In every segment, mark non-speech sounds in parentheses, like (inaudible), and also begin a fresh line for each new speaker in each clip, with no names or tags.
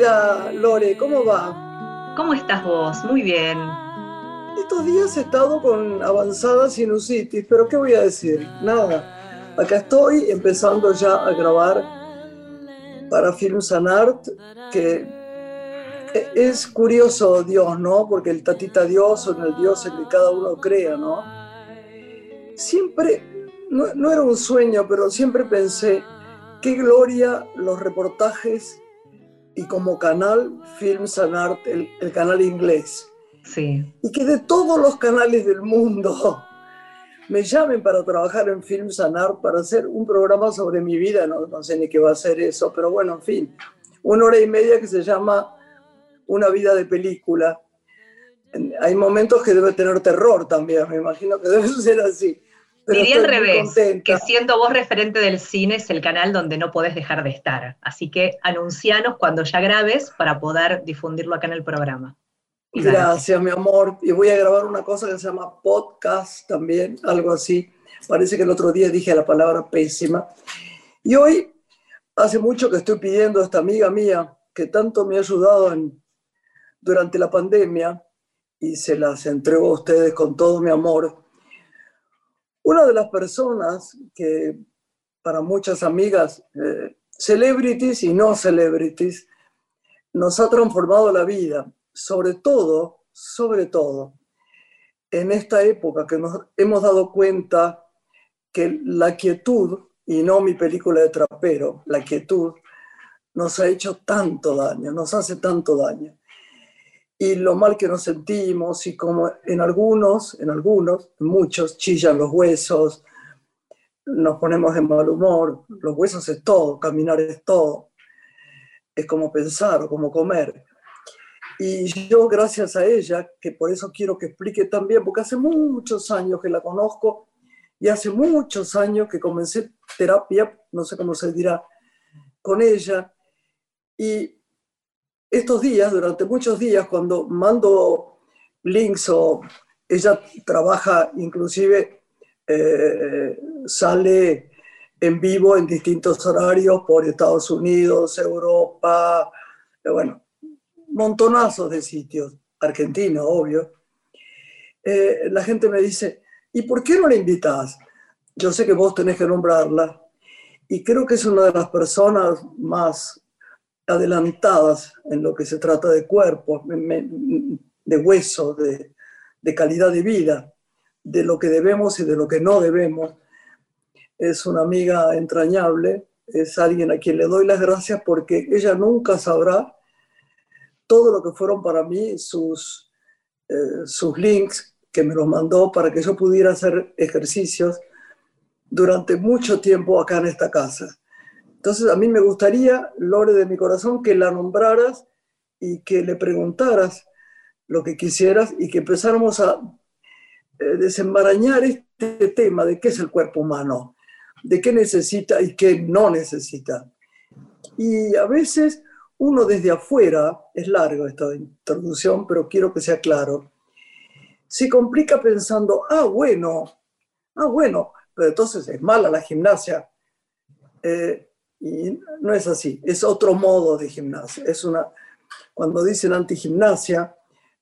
querida Lore, ¿cómo va?
¿Cómo estás vos? Muy bien.
Estos días he estado con avanzada sinusitis, pero ¿qué voy a decir? Nada. Acá estoy empezando ya a grabar para Films and Art, que es curioso Dios, ¿no? Porque el tatita Dios o en el Dios en que cada uno crea, ¿no? Siempre, no, no era un sueño, pero siempre pensé, qué gloria los reportajes y como canal Films and Art, el, canal inglés.
Sí.
Y que de todos los canales del mundo (laughs) me llamen para trabajar en Films and Art, para hacer un programa sobre mi vida, no, no sé ni qué va a ser eso, pero bueno, en fin, una hora y media que se llama Una vida de película. Hay momentos que debe tener terror también, me imagino que debe (laughs) ser así.
Diría al revés, que siendo vos referente del cine es el canal donde no podés dejar de estar. Así que anuncianos cuando ya grabes para poder difundirlo acá en el programa.
Gracias, mi amor. Y voy a grabar una cosa que se llama podcast también, algo así. Parece que el otro día dije la palabra pésima. Y hoy, hace mucho que estoy pidiendo a esta amiga mía, que tanto me ha ayudado en, durante la pandemia, y se las entrego a ustedes con todo mi amor, una de las personas que para muchas amigas, eh, celebrities y no celebrities, nos ha transformado la vida, sobre todo, sobre todo, en esta época que nos hemos dado cuenta que la quietud, y no mi película de trapero, la quietud, nos ha hecho tanto daño, nos hace tanto daño y lo mal que nos sentimos y como en algunos, en algunos, muchos chillan los huesos, nos ponemos de mal humor, los huesos es todo, caminar es todo, es como pensar como comer. Y yo, gracias a ella, que por eso quiero que explique también, porque hace muchos años que la conozco y hace muchos años que comencé terapia, no sé cómo se dirá, con ella. Y estos días, durante muchos días, cuando mando links o ella trabaja inclusive, eh, sale en vivo en distintos horarios por Estados Unidos, Europa, eh, bueno, montonazos de sitios, Argentina, obvio. Eh, la gente me dice, ¿y por qué no la invitas? Yo sé que vos tenés que nombrarla y creo que es una de las personas más adelantadas en lo que se trata de cuerpo, de hueso, de, de calidad de vida, de lo que debemos y de lo que no debemos. Es una amiga entrañable, es alguien a quien le doy las gracias porque ella nunca sabrá todo lo que fueron para mí sus, eh, sus links que me los mandó para que yo pudiera hacer ejercicios durante mucho tiempo acá en esta casa. Entonces a mí me gustaría, Lore de mi corazón, que la nombraras y que le preguntaras lo que quisieras y que empezáramos a eh, desembarañar este tema de qué es el cuerpo humano, de qué necesita y qué no necesita. Y a veces uno desde afuera, es largo esta introducción, pero quiero que sea claro, se complica pensando, ah, bueno, ah, bueno, pero entonces es mala la gimnasia. Eh, y no es así, es otro modo de gimnasia. Es una, cuando dicen antigimnasia,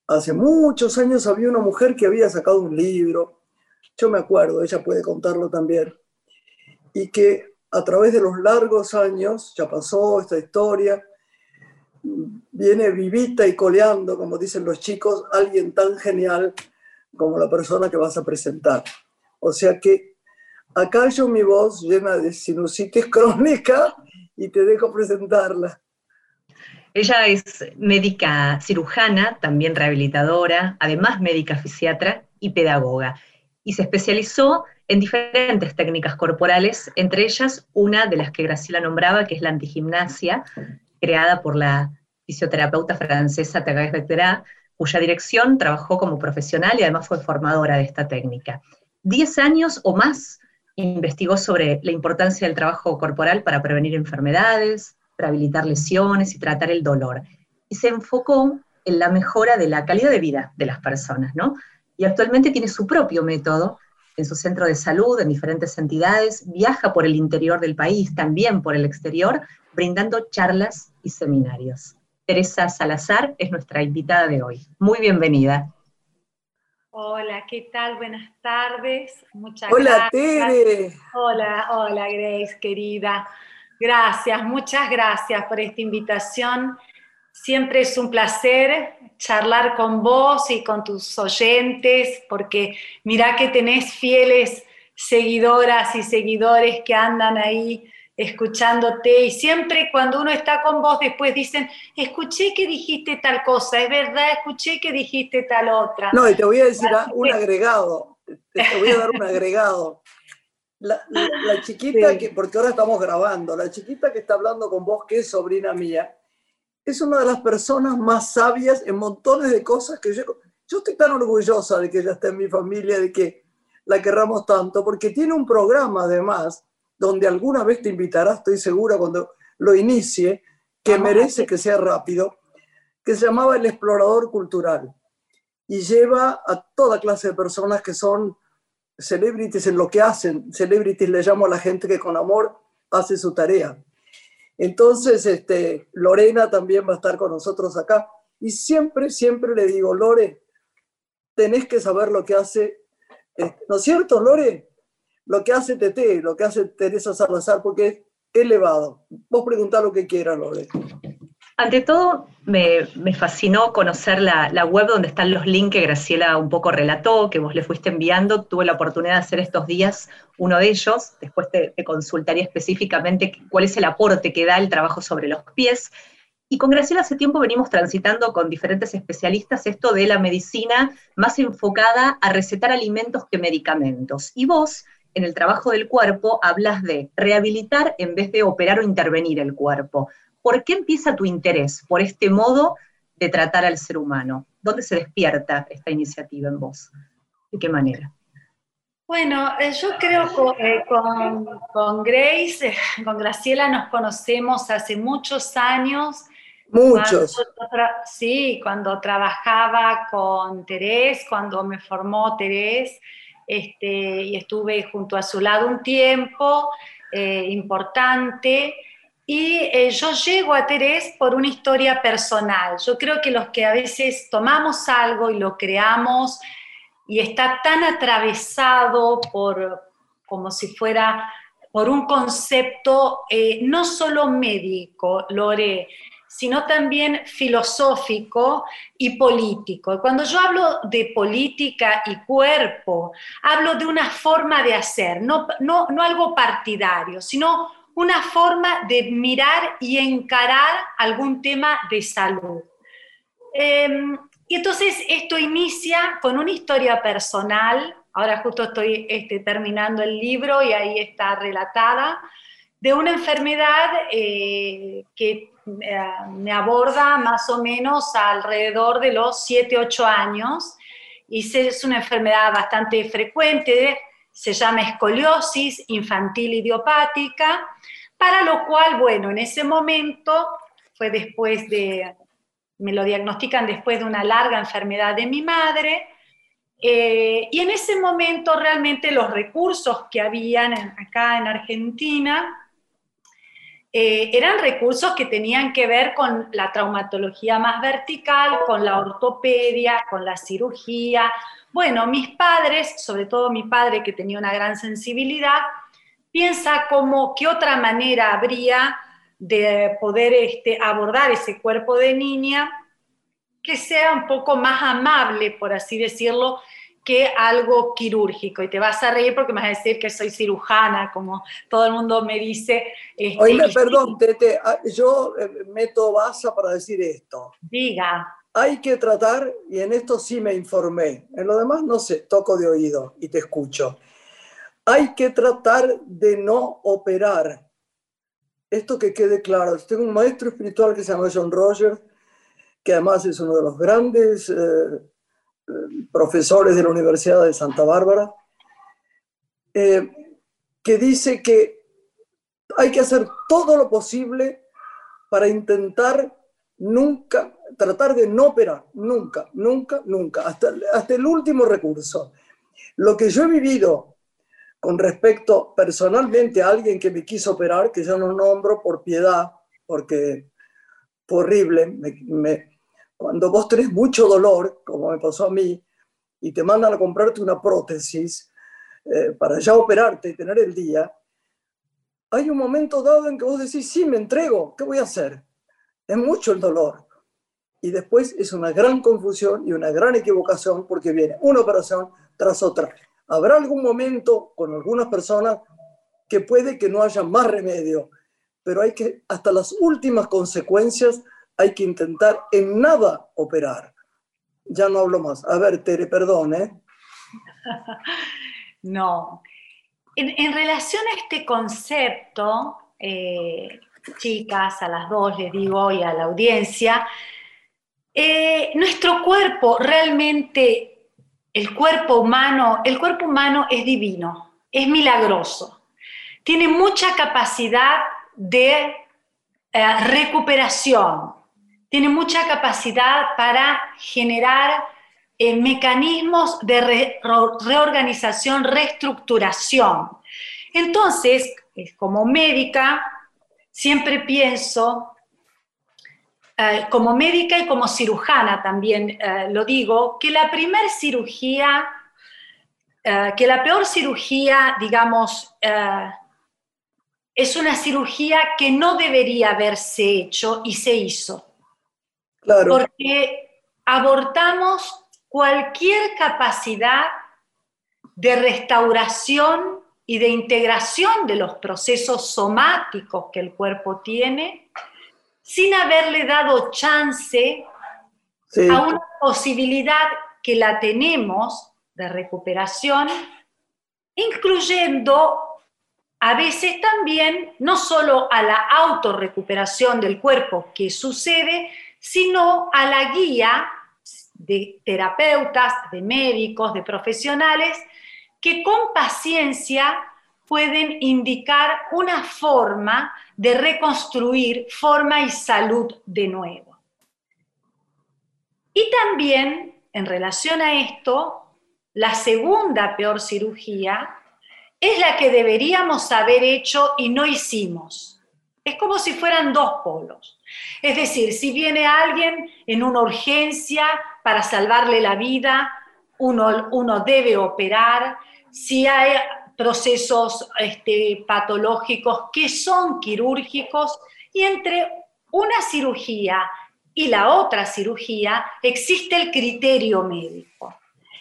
hace muchos años había una mujer que había sacado un libro, yo me acuerdo, ella puede contarlo también, y que a través de los largos años, ya pasó esta historia, viene vivita y coleando, como dicen los chicos, alguien tan genial como la persona que vas a presentar. O sea que Acá yo mi voz llena de sinusitis crónica y te dejo presentarla.
Ella es médica cirujana, también rehabilitadora, además médica fisiatra y pedagoga, y se especializó en diferentes técnicas corporales, entre ellas una de las que Graciela nombraba, que es la antigimnasia, creada por la fisioterapeuta francesa Thérèse Becterat, cuya dirección trabajó como profesional y además fue formadora de esta técnica. Diez años o más investigó sobre la importancia del trabajo corporal para prevenir enfermedades, rehabilitar lesiones y tratar el dolor. Y se enfocó en la mejora de la calidad de vida de las personas, ¿no? y actualmente tiene su propio método en su centro de salud, en diferentes entidades, viaja por el interior del país, también por el exterior, brindando charlas y seminarios. Teresa Salazar es nuestra invitada de hoy. Muy bienvenida.
Hola, ¿qué tal? Buenas tardes.
Muchas hola, Tere.
Hola, hola, Grace, querida. Gracias, muchas gracias por esta invitación. Siempre es un placer charlar con vos y con tus oyentes, porque mira que tenés fieles seguidoras y seguidores que andan ahí escuchándote y siempre cuando uno está con vos después dicen, escuché que dijiste tal cosa, es verdad, escuché que dijiste tal otra.
No, y te voy a decir un agregado, te voy a dar un agregado. La, chiquita, que, porque ahora estamos grabando, la chiquita que está hablando con vos, que es sobrina mía, es una de las personas más sabias en montones de cosas que yo, yo estoy tan orgullosa de que ella esté en mi familia, de que la querramos tanto, porque tiene un programa además donde alguna vez te invitará, estoy segura, cuando lo inicie, que merece que sea rápido, que se llamaba El Explorador Cultural. Y lleva a toda clase de personas que son celebrities en lo que hacen. Celebrities le llamo a la gente que con amor hace su tarea. Entonces, este, Lorena también va a estar con nosotros acá. Y siempre, siempre le digo, Lore, tenés que saber lo que hace, este, ¿no es cierto, Lore? Lo que hace TT, lo que hace Teresa Salazar, porque es elevado. Vos preguntá lo que quieras, Lore.
Ante todo, me, fascinó conocer la, web donde están los links que Graciela un poco relató, que vos le fuiste enviando. Tuve la oportunidad de hacer estos días uno de ellos. Después te, te consultaría específicamente cuál es el aporte que da el trabajo sobre los pies. Y con Graciela hace tiempo venimos transitando con diferentes especialistas esto de la medicina más enfocada a recetar alimentos que medicamentos. Y vos en el trabajo del cuerpo hablas de rehabilitar en vez de operar o intervenir el cuerpo. ¿Por qué empieza tu interés por este modo de tratar al ser humano? ¿Dónde se despierta esta iniciativa en vos? ¿De qué manera?
Bueno, eh, yo creo que eh, con, con, Grace, eh, con Graciela nos conocemos hace muchos años.
Muchos.
sí, cuando trabajaba con Terés, cuando me formó Terés, este, y estuve junto a su lado un tiempo eh, importante. Y eh, yo llego a Terés por una historia personal. Yo creo que los que a veces tomamos algo y lo creamos y está tan atravesado por, como si fuera por un concepto eh, no solo médico, Lore, sino también filosófico y político. Cuando yo hablo de política y cuerpo, hablo de una forma de hacer, no, no, algo partidario, sino una forma de mirar y encarar algún tema de salud. Em, y entonces esto inicia con una historia personal, ahora justo estoy este, terminando el libro y ahí está relatada, de una enfermedad eh, que me aborda más o menos alrededor de los 7, 8 años. Y es una enfermedad bastante frecuente, se llama escoliosis infantil idiopática, para lo cual, bueno, en ese momento fue después de, me lo diagnostican después de una larga enfermedad de mi madre, eh, y en ese momento realmente los recursos que habían acá en Argentina eh, eran recursos que tenían que ver con la traumatología más vertical, con la ortopedia, con la cirugía. Bueno, mis padres, sobre todo mi padre que tenía una gran sensibilidad, piensa como qué otra manera habría de poder este, abordar ese cuerpo de niña que sea un poco más amable, por así decirlo, que algo quirúrgico. Y te vas a reír porque me vas a decir que soy cirujana, como todo el mundo me dice.
Este, Oye, perdón, Tete, ah, yo eh, meto basa para decir esto.
Diga.
Hay que tratar, y en esto sí me informé, en lo demás no sé, toco de oído y te escucho. Hay que tratar de no operar. Esto que quede claro. Tengo un maestro espiritual que se llama John Rogers, que además es uno de los grandes eh, profesores de la Universidad de Santa Bárbara, eh, que dice que hay que hacer todo lo posible para intentar nunca, tratar de no operar, nunca, nunca, nunca, hasta, hasta el último recurso. Lo que yo he vivido con respecto personalmente a alguien que me quiso operar, que yo no nombro por piedad, porque horrible, cuando vos tenés mucho dolor, como me pasó a mí, y te mandan a comprarte una prótesis eh, para ya operarte y tener el día, hay un momento dado en que vos decís, sí, me entrego, ¿qué voy a hacer? Es mucho el dolor. Y después es una gran confusión y una gran equivocación porque viene una operación tras otra. Habrá algún momento con algunas personas que puede que no haya más remedio, pero hay que, hasta las últimas consecuencias, hay que intentar en nada operar. Ya no hablo más. A ver, Tere, perdón, ¿eh? (laughs)
No. En, relación a este concepto, eh, chicas, a las dos les digo y a la audiencia, eh, nuestro cuerpo realmente, el cuerpo humano, el cuerpo humano es divino, es milagroso, tiene mucha capacidad de eh, recuperación, tiene mucha capacidad para generar eh, mecanismos de reorganización, reestructuración. Entonces, como médica, siempre pienso, eh, como médica y como cirujana también eh, lo digo, que la primer cirugía, que la peor cirugía, digamos, es una cirugía que no debería haberse hecho y se hizo. Claro. Porque abortamos cualquier capacidad de restauración y de integración de los procesos somáticos que el cuerpo tiene, sin haberle dado chance a una posibilidad que la tenemos de recuperación, incluyendo a veces también no solo a la autorrecuperación del cuerpo que sucede, sino a la guía de terapeutas, de médicos, de profesionales, que con paciencia pueden indicar una forma de reconstruir forma y salud de nuevo. Y también, en relación a esto, la segunda peor cirugía es la que deberíamos haber hecho y no hicimos. Es como si fueran dos polos. Es decir, si viene alguien en una urgencia para salvarle la vida, uno, uno debe operar. Si hay procesos este, patológicos que son quirúrgicos y entre una cirugía y la otra cirugía existe el criterio médico.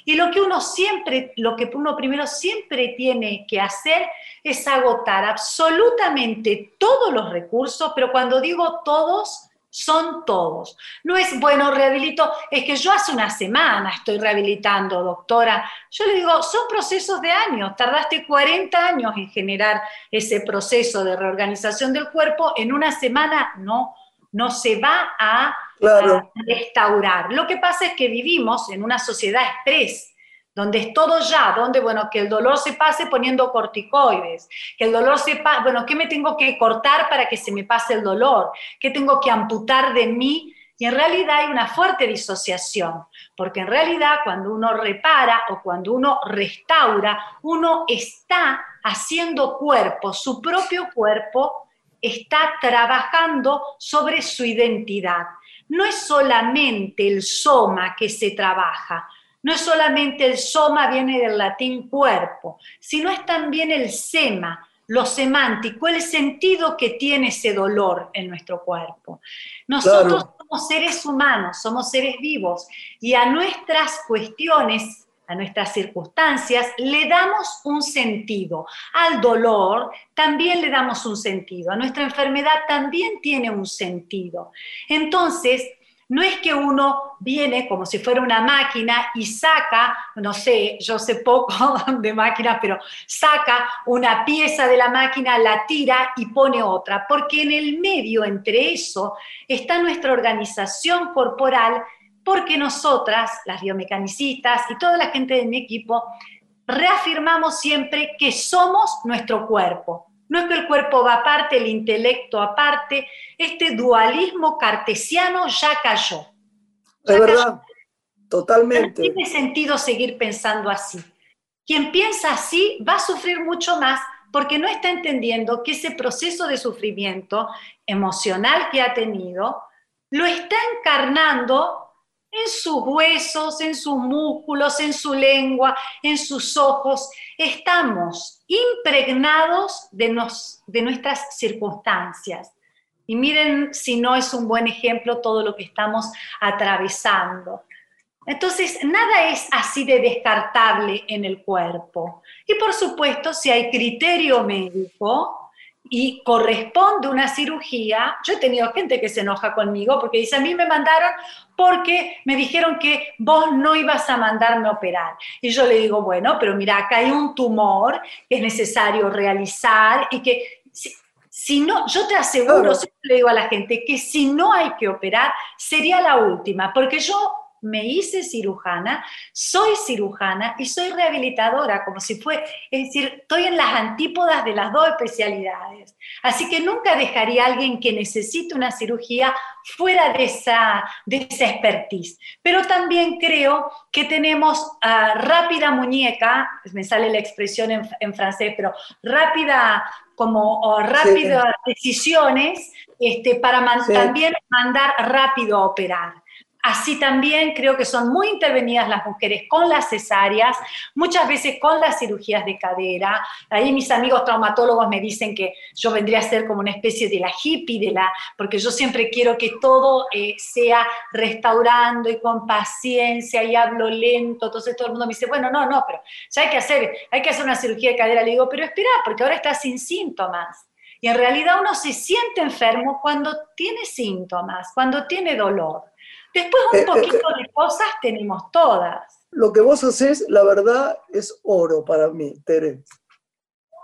Y lo que uno siempre, lo que uno primero siempre tiene que hacer es agotar absolutamente todos los recursos, pero cuando digo todos, son todos. No es, bueno, rehabilito, es que yo hace una semana estoy rehabilitando, doctora. Yo le digo, son procesos de años, tardaste 40 años en generar ese proceso de reorganización del cuerpo, en una semana no, no se va a, a restaurar. Lo que pasa es que vivimos en una sociedad express donde es todo ya, donde, bueno, que el dolor se pase poniendo corticoides, que el dolor se pase, bueno, ¿qué me tengo que cortar para que se me pase el dolor? ¿Qué tengo que amputar de mí? Y en realidad hay una fuerte disociación, porque en realidad cuando uno repara o cuando uno restaura, uno está haciendo cuerpo, su propio cuerpo está trabajando sobre su identidad. No es solamente el soma que se trabaja, no es solamente el soma, viene del latín cuerpo, sino es también el sema, lo semántico, el sentido que tiene ese dolor en nuestro cuerpo. Nosotros somos seres humanos, somos seres vivos y a nuestras cuestiones, a nuestras circunstancias, le damos un sentido. Al dolor también le damos un sentido, a nuestra enfermedad también tiene un sentido. Entonces, no es que uno viene como si fuera una máquina y saca, no sé, yo sé poco (laughs) de máquinas, pero saca una pieza de la máquina, la tira y pone otra, porque en el medio entre eso está nuestra organización corporal, porque nosotras, las biomecanicistas y toda la gente de mi equipo, reafirmamos siempre que somos nuestro cuerpo, No es que el cuerpo va aparte, el intelecto aparte, este dualismo cartesiano ya cayó.
es verdad, totalmente.
No tiene sentido seguir pensando así. Quien piensa así va a sufrir mucho más porque no está entendiendo que ese proceso de sufrimiento emocional que ha tenido lo está encarnando en sus huesos, en sus músculos, en su lengua, en sus ojos. Estamos impregnados de, de nuestras circunstancias. Y miren si no es un buen ejemplo todo lo que estamos atravesando. Entonces, nada es así de descartable en el cuerpo. Y por supuesto, si hay criterio médico, y corresponde una cirugía, yo he tenido gente que se enoja conmigo porque dice, a mí me mandaron porque me dijeron que vos no ibas a mandarme a operar. Y yo le digo, bueno, pero mira, acá hay un tumor que es necesario realizar y que si, no, yo te aseguro, le digo a la gente, que si no hay que operar, sería la última, porque yo me hice cirujana, soy cirujana y soy rehabilitadora, como si fue, es decir, estoy en las antípodas de las dos especialidades. Así que nunca dejaría a alguien que necesite una cirugía fuera de esa, de esa expertise. Pero también creo que tenemos ah, rápida muñeca, me sale la expresión en, francés, pero rápida como rápidas decisiones este, para también mandar rápido a operar. Así también creo que son muy intervenidas las mujeres con las cesáreas, muchas veces con las cirugías de cadera. Ahí mis amigos traumatólogos me dicen que yo vendría a ser como una especie de la hippie, de la, porque yo siempre quiero que todo eh, sea restaurando y con paciencia y hablo lento. Entonces todo el mundo me dice, bueno, no, no, pero ya hay que hacer, hay que hacer una cirugía de cadera. Le digo, pero espera, porque ahora está sin síntomas. Y en realidad uno se siente enfermo cuando tiene síntomas, cuando tiene dolor. Después un eh, eh, poquito eh, de cosas tenemos todas.
Lo que vos haces, la verdad, es oro para mí, Tere.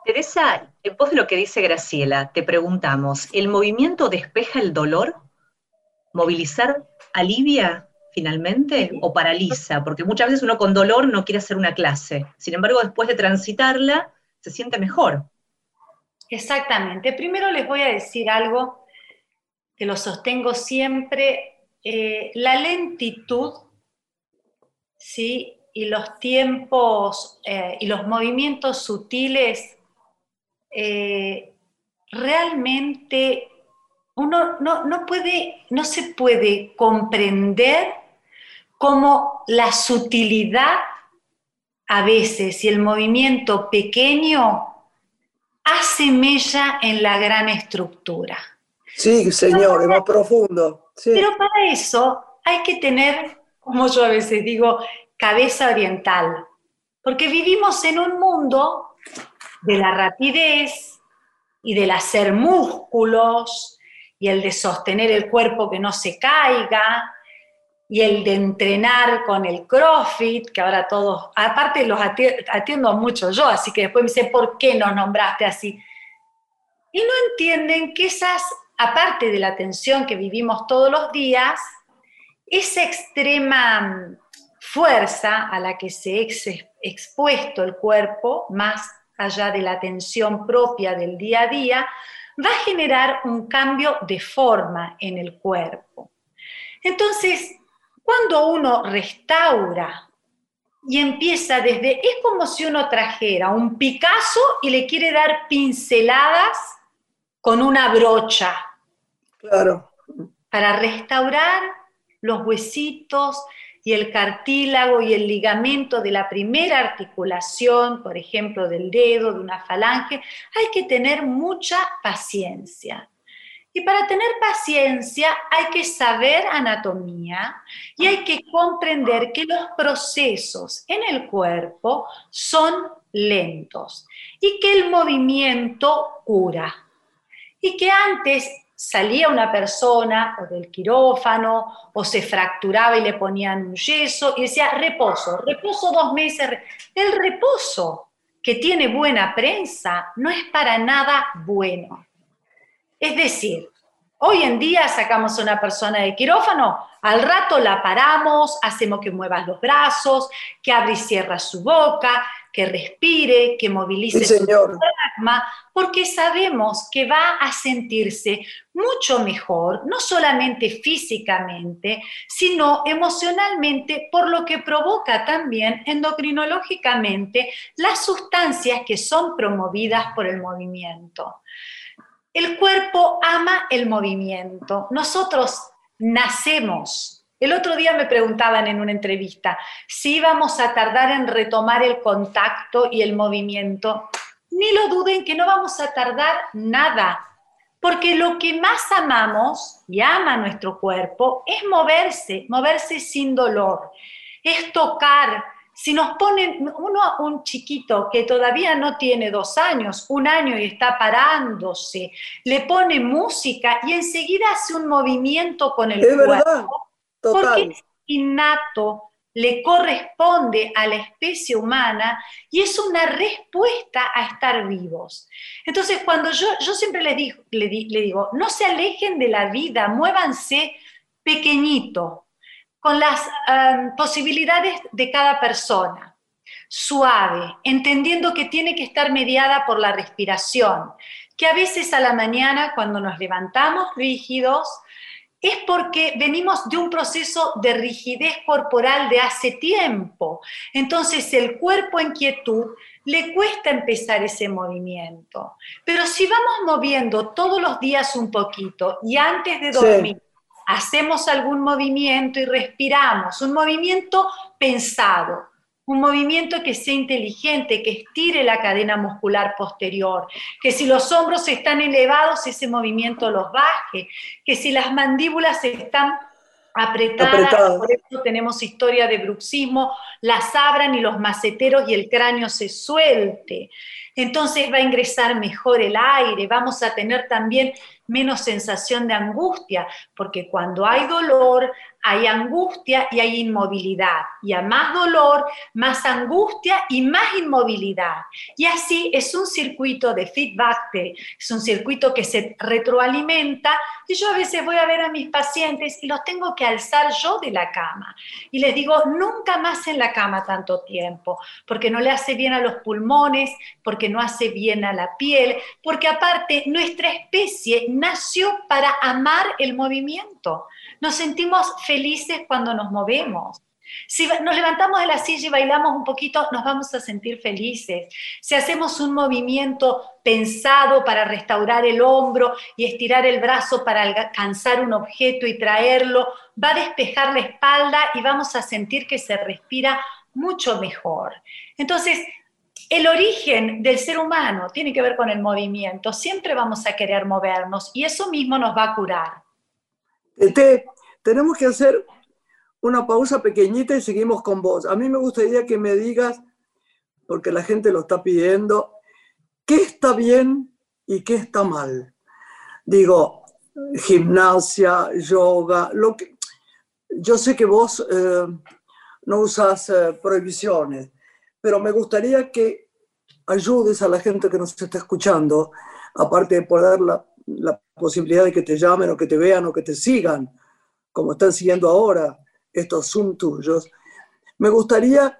Teresa, en pos de lo que dice Graciela, te preguntamos, ¿el movimiento despeja el dolor? ¿Movilizar alivia finalmente o paraliza? Porque muchas veces uno con dolor no quiere hacer una clase. Sin embargo, después de transitarla, se siente mejor.
Exactamente. Primero les voy a decir algo que lo sostengo siempre eh, la lentitud ¿sí? y los tiempos eh, y los movimientos sutiles eh, realmente uno no, puede, no se puede comprender cómo la sutilidad a veces y el movimiento pequeño hace mella en la gran estructura.
Sí, señor, es más profundo.
Pero para eso hay que tener, como yo a veces digo, cabeza oriental, porque vivimos en un mundo de la rapidez y del hacer músculos y el de sostener el cuerpo que no se caiga y el de entrenar con el CrossFit, que ahora todos, aparte los atiendo mucho yo, así que después me dice, ¿por qué nos nombraste así? Y no entienden que esas aparte de la tensión que vivimos todos los días, esa extrema fuerza a la que se ha expuesto el cuerpo, más allá de la tensión propia del día a día, va a generar un cambio de forma en el cuerpo. Entonces, cuando uno restaura y empieza desde, es como si uno trajera un Picasso y le quiere dar pinceladas con una brocha.
Claro.
Para restaurar los huesitos y el cartílago y el ligamento de la primera articulación, por ejemplo, del dedo, de una falange, hay que tener mucha paciencia. Y para tener paciencia hay que saber anatomía y hay que comprender que los procesos en el cuerpo son lentos y que el movimiento cura y que antes salía una persona o del quirófano o se fracturaba y le ponían un yeso y decía reposo, reposo dos meses. El reposo que tiene buena prensa no es para nada bueno. Es decir, hoy en día sacamos a una persona de quirófano, al rato la paramos, hacemos que mueva los brazos, que abre y cierra su boca, que respire, que movilice
su
plasma, porque sabemos que va a sentirse mucho mejor, no solamente físicamente, sino emocionalmente, por lo que provoca también endocrinológicamente las sustancias que son promovidas por el movimiento. El cuerpo ama el movimiento. Nosotros nacemos. El otro día me preguntaban en una entrevista si íbamos a tardar en retomar el contacto y el movimiento. Ni lo duden que no vamos a tardar nada, porque lo que más amamos y ama nuestro cuerpo es moverse, moverse sin dolor, es tocar, si nos ponen uno, un chiquito que todavía no tiene dos años, un año y está parándose, le pone música y enseguida hace un movimiento con el cuerpo, porque es innato, le corresponde a la especie humana y es una respuesta a estar vivos. Entonces, cuando yo, yo siempre les digo, le, digo, no se alejen de la vida, muévanse pequeñito, con las em, posibilidades de cada persona, suave, entendiendo que tiene que estar mediada por la respiración, que a veces a la mañana cuando nos levantamos rígidos, es porque venimos de un proceso de rigidez corporal de hace tiempo. Entonces el cuerpo en quietud le cuesta empezar ese movimiento. Pero si vamos moviendo todos los días un poquito y antes de dormir, hacemos algún movimiento y respiramos, un movimiento pensado, un movimiento que sea inteligente, que estire la cadena muscular posterior, que si los hombros están elevados, ese movimiento los baje, que si las mandíbulas están apretadas, por eso tenemos historia de bruxismo, las abran y los maceteros y el cráneo se suelte. Entonces va a ingresar mejor el aire, vamos a tener también menos sensación de angustia, porque cuando hay dolor hay angustia y hay inmovilidad. Y a más dolor, más angustia y más inmovilidad. Y así es un circuito de feedback, es un circuito que se retroalimenta. Y yo a veces voy a ver a mis pacientes y los tengo que alzar yo de la cama. Y les digo, nunca más en la cama tanto tiempo, porque no le hace bien a los pulmones, porque no hace bien a la piel, porque aparte nuestra especie nació para amar el movimiento. Nos sentimos felices cuando nos movemos. Si nos levantamos de la silla y bailamos un poquito, nos vamos a sentir felices. Si hacemos un movimiento pensado para restaurar el hombro y estirar el brazo para alcanzar un objeto y traerlo, va a despejar la espalda y vamos a sentir que se respira mucho mejor. Entonces, el origen del ser humano tiene que ver con el movimiento. Siempre vamos a querer movernos y eso mismo nos va a curar.
Este, tenemos que hacer una pausa pequeñita y seguimos con vos. A mí me gustaría que me digas, porque la gente lo está pidiendo, qué está bien y qué está mal. Digo, gimnasia, yoga, lo que... Yo sé que vos eh, no usas eh, prohibiciones, pero me gustaría que ayudes a la gente que nos está escuchando, aparte de poder la, la posibilidad de que te llamen o que te vean o que te sigan, como están siguiendo ahora estos Zoom tuyos, me gustaría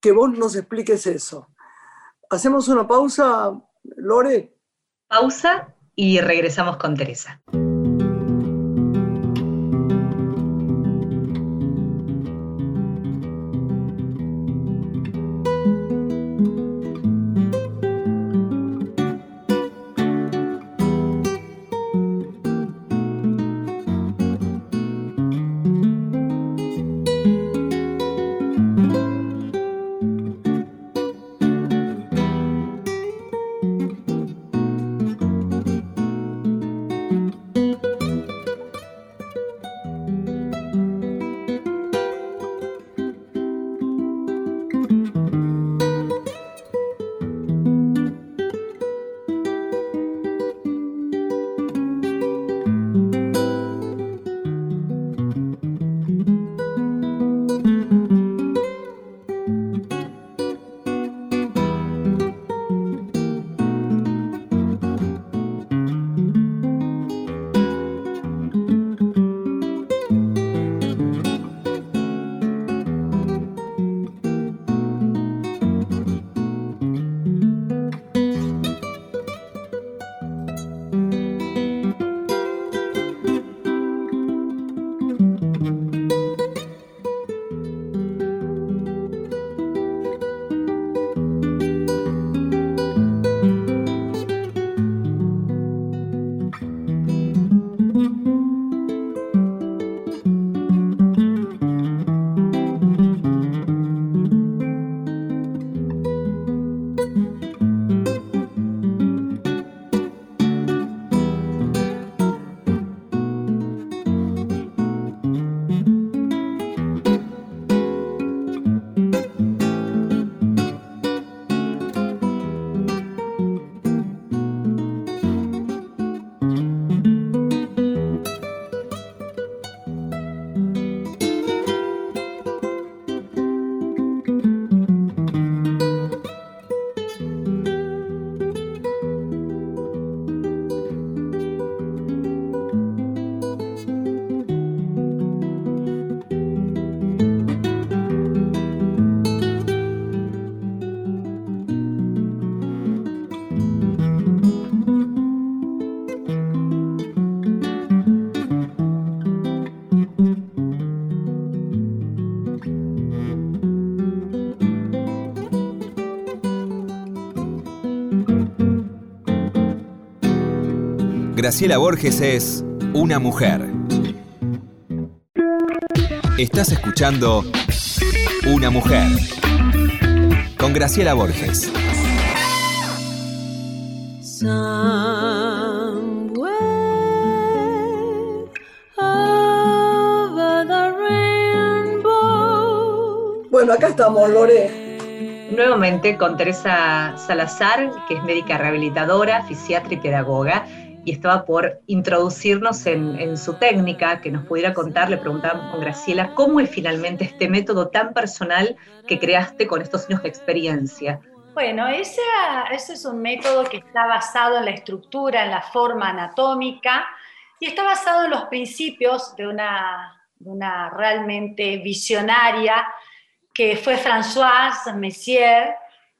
que vos nos expliques eso. ¿Hacemos una pausa, Lore?
Pausa y regresamos con Teresa.
Graciela Borges es una mujer. Estás escuchando Una mujer con Graciela Borges.
Bueno, acá estamos, Lore.
Nuevamente con Teresa Salazar, que es médica rehabilitadora, fisiatra y pedagoga, y estaba por introducirnos en, su técnica, que nos pudiera contar, le preguntaba con Graciela, ¿cómo es finalmente este método tan personal que creaste con estos años de experiencia?
Bueno, ese, ese es un método que está basado en la estructura, en la forma anatómica, y está basado en los principios de una, una realmente visionaria que fue Françoise Messier,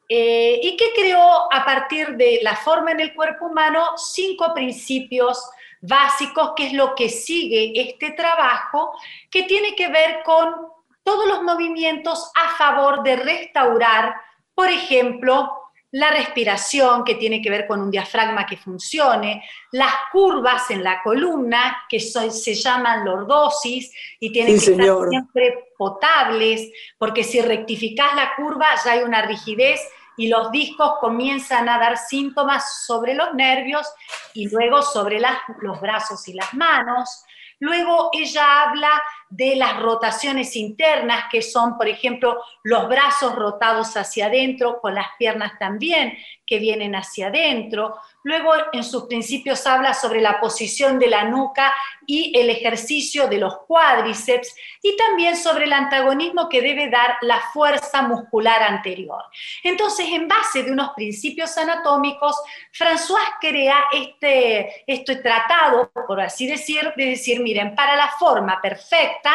eh, y que creó a partir de la forma en el cuerpo humano cinco principios básicos, que es lo que sigue este trabajo, que tiene que ver con todos los movimientos a favor de restaurar, por ejemplo, la respiración, que tiene que ver con un diafragma que funcione, las curvas en la columna, que se llaman lordosis, y tienen que estar siempre potables, porque si rectificás la curva ya hay una rigidez y los discos comienzan a dar síntomas sobre los nervios y luego sobre los brazos y las manos. Luego ella habla de las rotaciones internas, que son, por ejemplo, los brazos rotados hacia adentro, con las piernas también que vienen hacia adentro. Luego, en sus principios, habla sobre la posición de la nuca y el ejercicio de los cuádriceps, y también sobre el antagonismo que debe dar la fuerza muscular anterior. Entonces, en base de unos principios anatómicos, François crea este, este tratado, por así decir, de decir, miren, para la forma perfecta,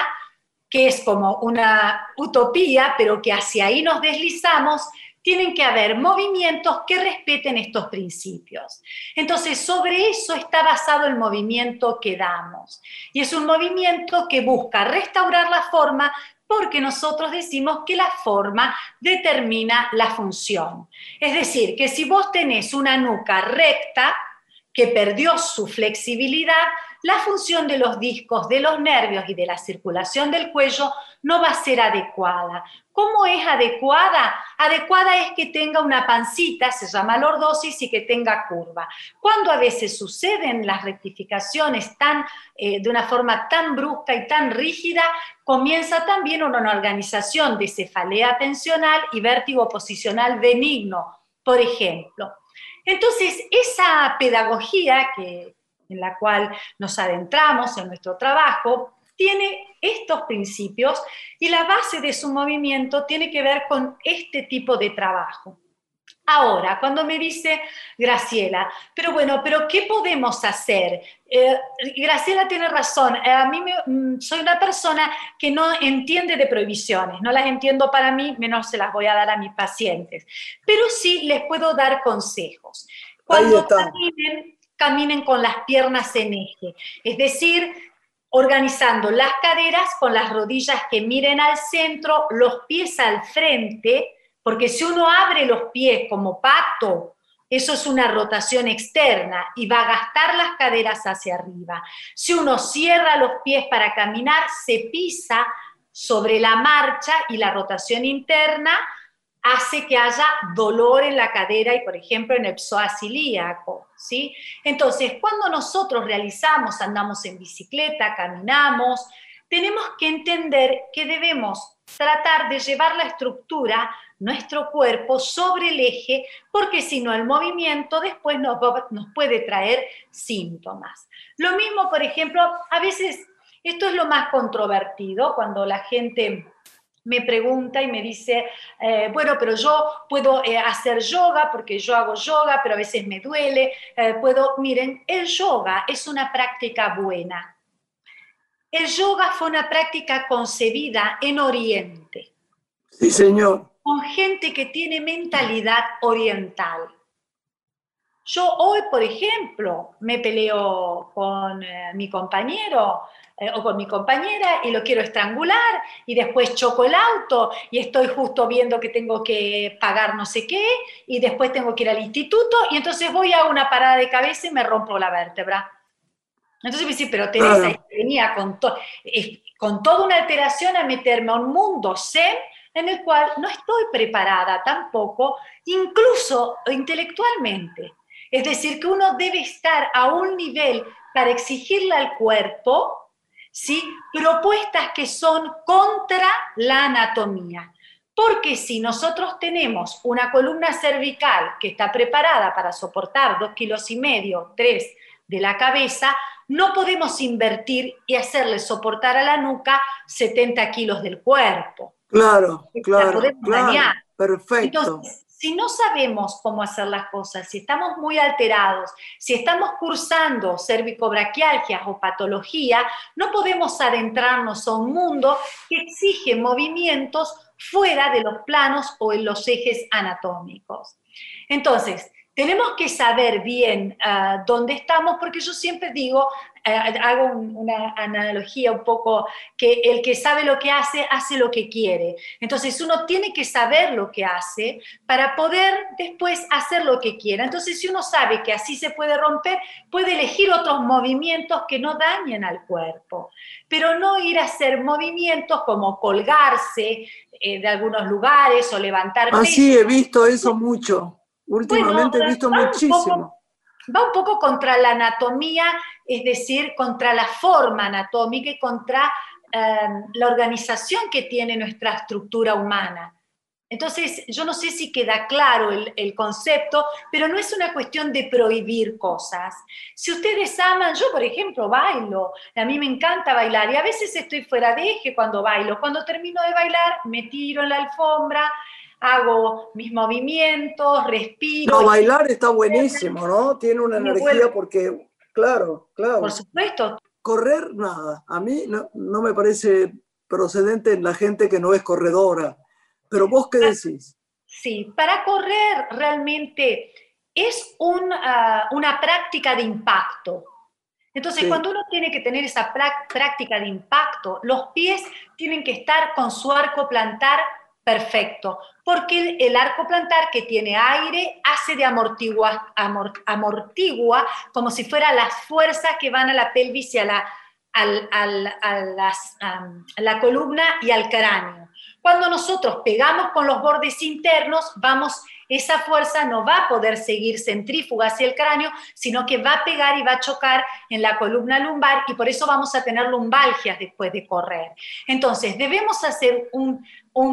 que es como una utopía, pero que hacia ahí nos deslizamos, tienen que haber movimientos que respeten estos principios. Entonces, sobre eso está basado el movimiento que damos. Y es un movimiento que busca restaurar la forma porque nosotros decimos que la forma determina la función. Es decir, que si vos tenés una nuca recta que perdió su flexibilidad, la función de los discos, de los nervios y de la circulación del cuello no va a ser adecuada. ¿Cómo es adecuada? Adecuada es que tenga una pancita, se llama lordosis, y que tenga curva. Cuando a veces suceden las rectificaciones tan, eh, de una forma tan brusca y tan rígida, comienza también una organización de cefalea tensional y vértigo posicional benigno, por ejemplo. Entonces, esa pedagogía que, en la cual nos adentramos en nuestro trabajo, tiene estos principios y la base de su movimiento tiene que ver con este tipo de trabajo. Ahora, cuando me dice Graciela, pero bueno, pero ¿qué podemos hacer? Eh, Graciela tiene razón, eh, a mí mm, soy una persona que no entiende de prohibiciones, no las entiendo para mí, menos se las voy a dar a mis pacientes, pero sí les puedo dar consejos. Cuando caminen, caminen con las piernas en eje, es decir, organizando las caderas con las rodillas que miren al centro, los pies al frente, porque si uno abre los pies como pato, eso es una rotación externa y va a gastar las caderas hacia arriba. Si uno cierra los pies para caminar, se pisa sobre la marcha y la rotación interna hace que haya dolor en la cadera y, por ejemplo, en el psoas ilíaco, ¿sí? Entonces, cuando nosotros realizamos, andamos en bicicleta, caminamos, tenemos que entender que debemos tratar de llevar la estructura, nuestro cuerpo, sobre el eje, porque si no el movimiento después nos, nos puede traer síntomas. Lo mismo, por ejemplo, a veces, esto es lo más controvertido, cuando la gente me pregunta y me dice, eh, bueno, pero yo puedo eh, hacer yoga porque yo hago yoga, pero a veces me duele, eh, puedo, miren, el yoga es una práctica buena. El yoga fue una práctica concebida en Oriente.
Sí, señor.
Con gente que tiene mentalidad oriental. Yo hoy, por ejemplo, me peleo con mi compañero eh, o con mi compañera y lo quiero estrangular y después choco el auto y estoy justo viendo que tengo que pagar no sé qué y después tengo que ir al instituto y entonces voy a una parada de cabeza y me rompo la vértebra. Entonces me dice, pero Teresa, venía con, con toda una alteración a meterme a un mundo zen en el cual no estoy preparada tampoco, incluso intelectualmente. Es decir, que uno debe estar a un nivel para exigirle al cuerpo ¿sí? propuestas que son contra la anatomía. Porque si nosotros tenemos una columna cervical que está preparada para soportar dos kilos y medio, tres de la cabeza, no podemos invertir y hacerle soportar a la nuca 70 kilos del cuerpo.
Claro, claro, claro. Perfecto.
Si no sabemos cómo hacer las cosas, si estamos muy alterados, si estamos cursando cervicobraquialgias o patología, no podemos adentrarnos a un mundo que exige movimientos fuera de los planos o en los ejes anatómicos. Entonces, tenemos que saber bien ah, dónde estamos, porque yo siempre digo, eh, hago una analogía un poco, que el que sabe lo que hace, hace lo que quiere. Entonces uno tiene que saber lo que hace para poder después hacer lo que quiera. Entonces si uno sabe que así se puede romper, puede elegir otros movimientos que no dañen al cuerpo, pero no ir a hacer movimientos como colgarse eh, de algunos lugares o levantar.
Así he visto eso mucho. Últimamente he visto muchísimo.
va un poco contra la anatomía, es decir, contra la forma anatómica y contra em, la organización que tiene nuestra estructura humana. Entonces, yo no sé si queda claro el, el, concepto, pero no es una cuestión de prohibir cosas. Si ustedes aman, yo por ejemplo bailo, a mí me encanta bailar y a veces estoy fuera de eje cuando bailo. Cuando termino de bailar, me tiro en la alfombra, hago mis movimientos, respiro.
No, bailar está buenísimo, ¿no? Tiene una energía porque, claro, claro.
Por supuesto.
Correr, nada. A mí no, me parece procedente en la gente que no es corredora. Pero vos qué decís?
Sí, para correr realmente es ah, una práctica de impacto. Entonces, cuando uno tiene que tener esa práctica de impacto, los pies tienen que estar con su arco plantar Perfecto, porque el, arco plantar que tiene aire hace de amortigua, como si fuera las fuerzas que van a la pelvis y a la, a la columna y al cráneo. Cuando nosotros pegamos con los bordes internos, vamos esa fuerza no va a poder seguir centrífuga hacia el cráneo, sino que va a pegar y va a chocar en la columna lumbar y por eso vamos a tener lumbalgias después de correr. Entonces, debemos hacer un,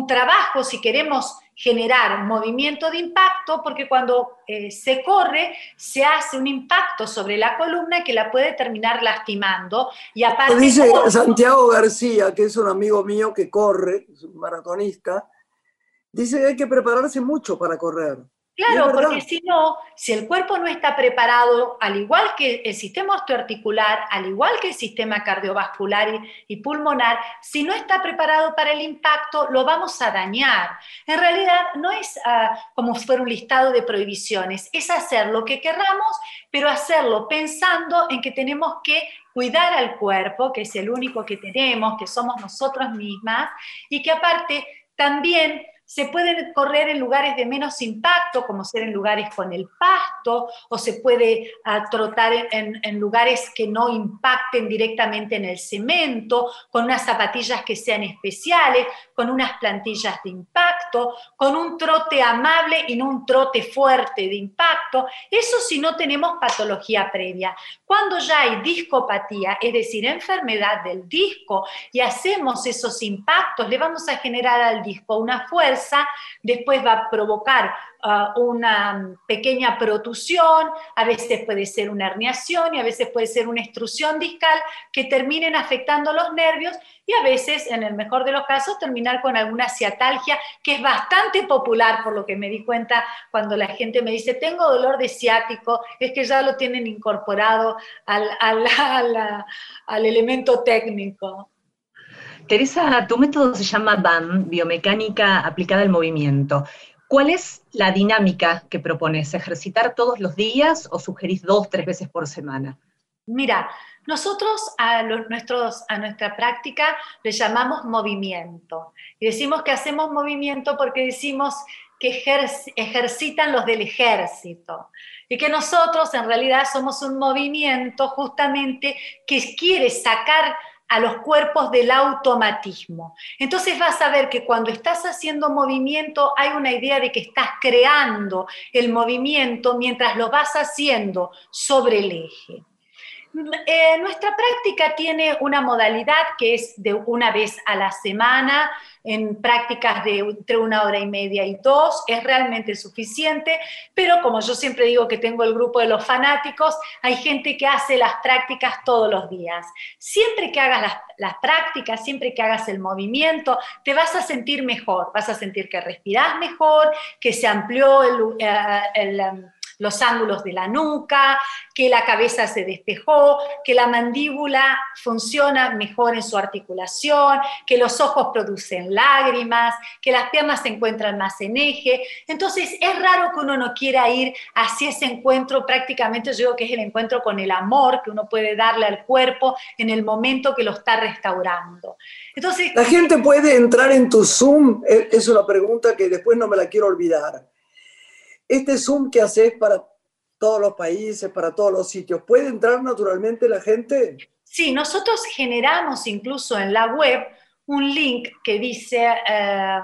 trabajo si queremos generar movimiento de impacto, porque cuando eh, se corre se hace un impacto sobre la columna que la puede terminar lastimando. Y aparte,
dice Santiago García, que es un amigo mío que corre, es un maratonista, Dice que hay que prepararse mucho para correr.
Claro, porque si no, si el cuerpo no está preparado, al igual que el sistema osteoarticular, al igual que el sistema cardiovascular y, pulmonar, si no está preparado para el impacto, lo vamos a dañar. En realidad no es ah, como si fuera un listado de prohibiciones, es hacer lo que querramos, pero hacerlo pensando en que tenemos que cuidar al cuerpo, que es el único que tenemos, que somos nosotras mismas, y que aparte también se pueden correr en lugares de menos impacto, como ser en lugares con el pasto, o se puede ah, trotar en, lugares que no impacten directamente en el cemento, con unas zapatillas que sean especiales, con unas plantillas de impacto, con un trote amable y no un trote fuerte de impacto. Eso si no tenemos patología previa. Cuando ya hay discopatía, es decir, enfermedad del disco, y hacemos esos impactos, le vamos a generar al disco una fuerza después va a provocar una pequeña protusión, a veces puede ser una herniación y a veces puede ser una extrusión discal que terminen afectando los nervios y a veces, en el mejor de los casos, terminar con alguna ciatalgia, que es bastante popular por lo que me di cuenta cuando la gente me dice, tengo dolor de ciático, es que ya lo tienen incorporado al, al elemento técnico.
Teresa, tu método se llama BAM, biomecánica aplicada al movimiento. ¿Cuál es la dinámica que propones? ¿Ejercitar todos los días o sugerís dos, tres veces por semana?
Mira, nosotros a, nuestros, a nuestra práctica le llamamos movimiento. Y decimos que hacemos movimiento porque decimos que ejercitan los del ejército y que nosotros en realidad somos un movimiento justamente que quiere sacar a los cuerpos del automatismo. Entonces vas a ver que cuando estás haciendo movimiento hay una idea de que estás creando el movimiento mientras lo vas haciendo sobre el eje. Eh, nuestra práctica tiene una modalidad que es de una vez a la semana, en prácticas de entre una hora y media y dos, es realmente suficiente, pero como yo siempre digo que tengo el grupo de los fanáticos, hay gente que hace las prácticas todos los días. Siempre que hagas las, prácticas, siempre que hagas el movimiento, te vas a sentir mejor, vas a sentir que respirás mejor, que se amplió el, eh, el los ángulos de la nuca, que la cabeza se despejó, que la mandíbula funciona mejor en su articulación, que los ojos producen lágrimas, que las piernas se encuentran más en eje. Entonces es raro que uno no quiera ir hacia ese encuentro, prácticamente yo digo que es el encuentro con el amor que uno puede darle al cuerpo en el momento que lo está restaurando. Entonces,
la gente puede entrar en tu Zoom, es una pregunta que después no me la quiero olvidar este Zoom que haces para todos los países, para todos los sitios, ¿puede entrar naturalmente la gente?
Sí, nosotros generamos incluso en la web un link que dice eh,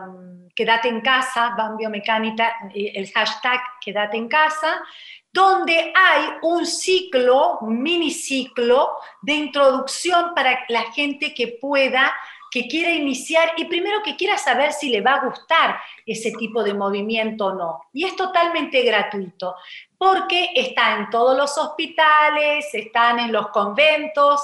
quédate en casa, van biomecánica, el hashtag quédate en casa, donde hay un ciclo, un miniciclo de introducción para la gente que pueda que quiera iniciar y primero que quiera saber si le va a gustar ese tipo de movimiento o no. Y es totalmente gratuito, porque está en todos los hospitales, están en los conventos,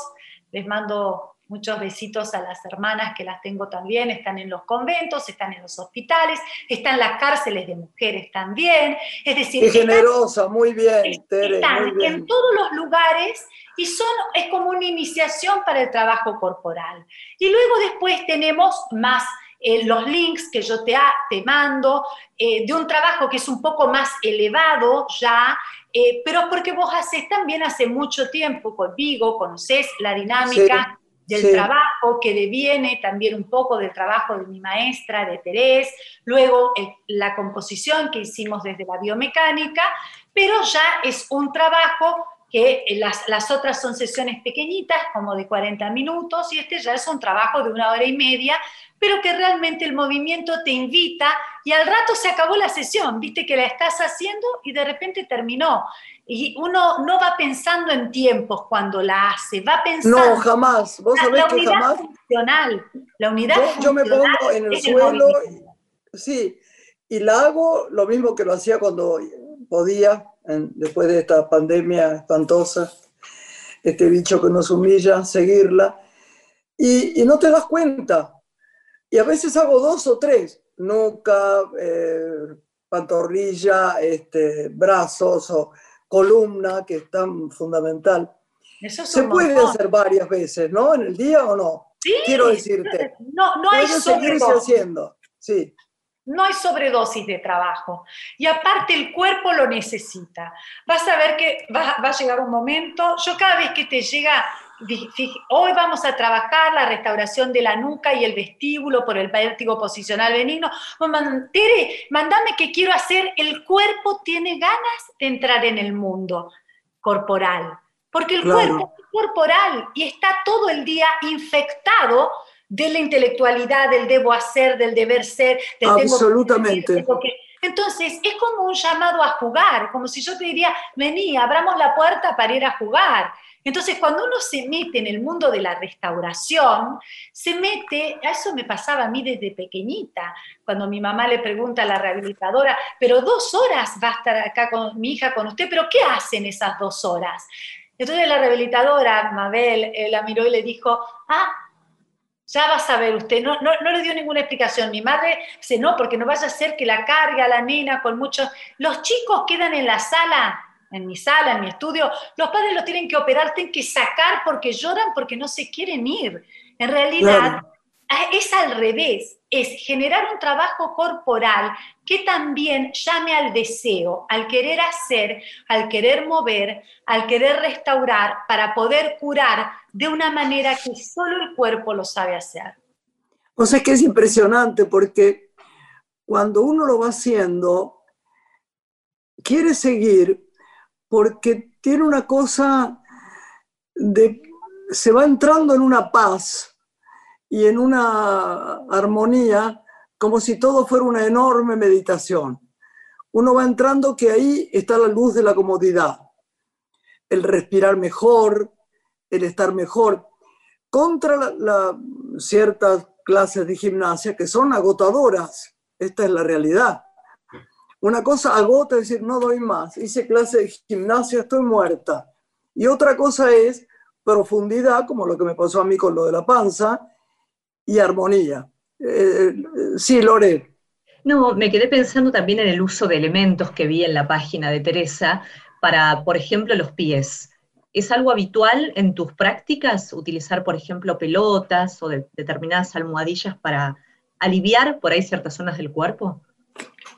les mando Muchos besitos a las hermanas que las tengo también, están en los conventos, están en los hospitales, están en las cárceles de mujeres también. Es decir,
Qué generosa, muy bien,
Tere, están en todos los lugares y son, es como una iniciación para el trabajo corporal. Y luego después tenemos más eh, los links que yo te, te mando eh, de un trabajo que es un poco más elevado ya, eh, pero porque vos haces también hace mucho tiempo conmigo, conoces la dinámica del trabajo que deviene también un poco del trabajo de mi maestra, de Terés, luego la composición que hicimos desde la biomecánica, pero ya es un trabajo que las, las, otras son sesiones pequeñitas, como de 40 minutos, y este ya es un trabajo de una hora y media, pero que realmente el movimiento te invita y al rato se acabó la sesión, viste que la estás haciendo y de repente terminó. Y uno no va pensando en tiempos cuando la hace, va pensando.
No, jamás. Vos sabés
que
jamás.
Funcional. La unidad
yo, yo me pongo en el suelo, sí, y la hago lo mismo que lo hacía cuando podía, después de esta pandemia espantosa, este bicho que nos humilla, seguirla. Y, y no te das cuenta. Y a veces hago dos o tres, nuca, eh, pantorrilla, este, brazos o columna, que es tan fundamental. Se puede hacer varias veces, ¿no? En el día o no.
Sí,
Quiero decirte.
No, no hay
seguirse haciendo. Sí.
No hay sobredosis de trabajo. Y aparte el cuerpo lo necesita. Vas a ver que va, va a llegar un momento, yo cada vez que te llega hoy vamos a trabajar la restauración de la nuca y el vestíbulo por el vértigo posicional benigno. Tere, mandame que quiero hacer, el cuerpo tiene ganas de entrar en el mundo corporal, porque el cuerpo es corporal y está todo el día infectado de la intelectualidad, del debo hacer, del deber ser, del
Absolutamente.
entonces, es como un llamado a jugar, como si yo te diría, vení, abramos la puerta para ir a jugar. Entonces, cuando uno se mete en el mundo de la restauración, se mete, a eso me pasaba a mí desde pequeñita, cuando mi mamá le pregunta a la rehabilitadora, pero dos horas va a estar acá con mi hija con usted, pero ¿qué hacen esas dos horas? Entonces la rehabilitadora, Mabel, eh, la miró y le dijo, ah, ya va a saber usted, no, no, no, le dio ninguna explicación. Mi madre dice, no, porque no vaya a ser que la carga la nena con muchos... Los chicos quedan en la sala en mi sala, en mi estudio, los padres lo tienen que operar, tienen que sacar porque lloran, porque no se quieren ir. En realidad es al revés, es generar un trabajo corporal que también llame al deseo, al querer hacer, al querer mover, al querer restaurar, para poder curar de una manera que solo el cuerpo lo sabe hacer.
O sea, que es impresionante porque cuando uno lo va haciendo, quiere seguir porque tiene una cosa de, se va entrando en una paz y en una armonía como si todo fuera una enorme meditación. Uno va entrando que ahí está la luz de la comodidad, el respirar mejor, el estar mejor, contra la, ciertas clases de gimnasia que son agotadoras. Esta es la realidad. Una cosa agota, es decir, no doy más. Hice clase de gimnasia, estoy muerta. Y otra cosa es profundidad, como lo que me pasó a mí con lo de la panza, y armonía. Eh, sí, Lore.
No, me quedé pensando también en el uso de elementos que vi en la página de Teresa para, por ejemplo, los pies. ¿Es algo habitual en tus prácticas utilizar, por ejemplo, pelotas o determinadas almohadillas para aliviar por ahí ciertas zonas del cuerpo?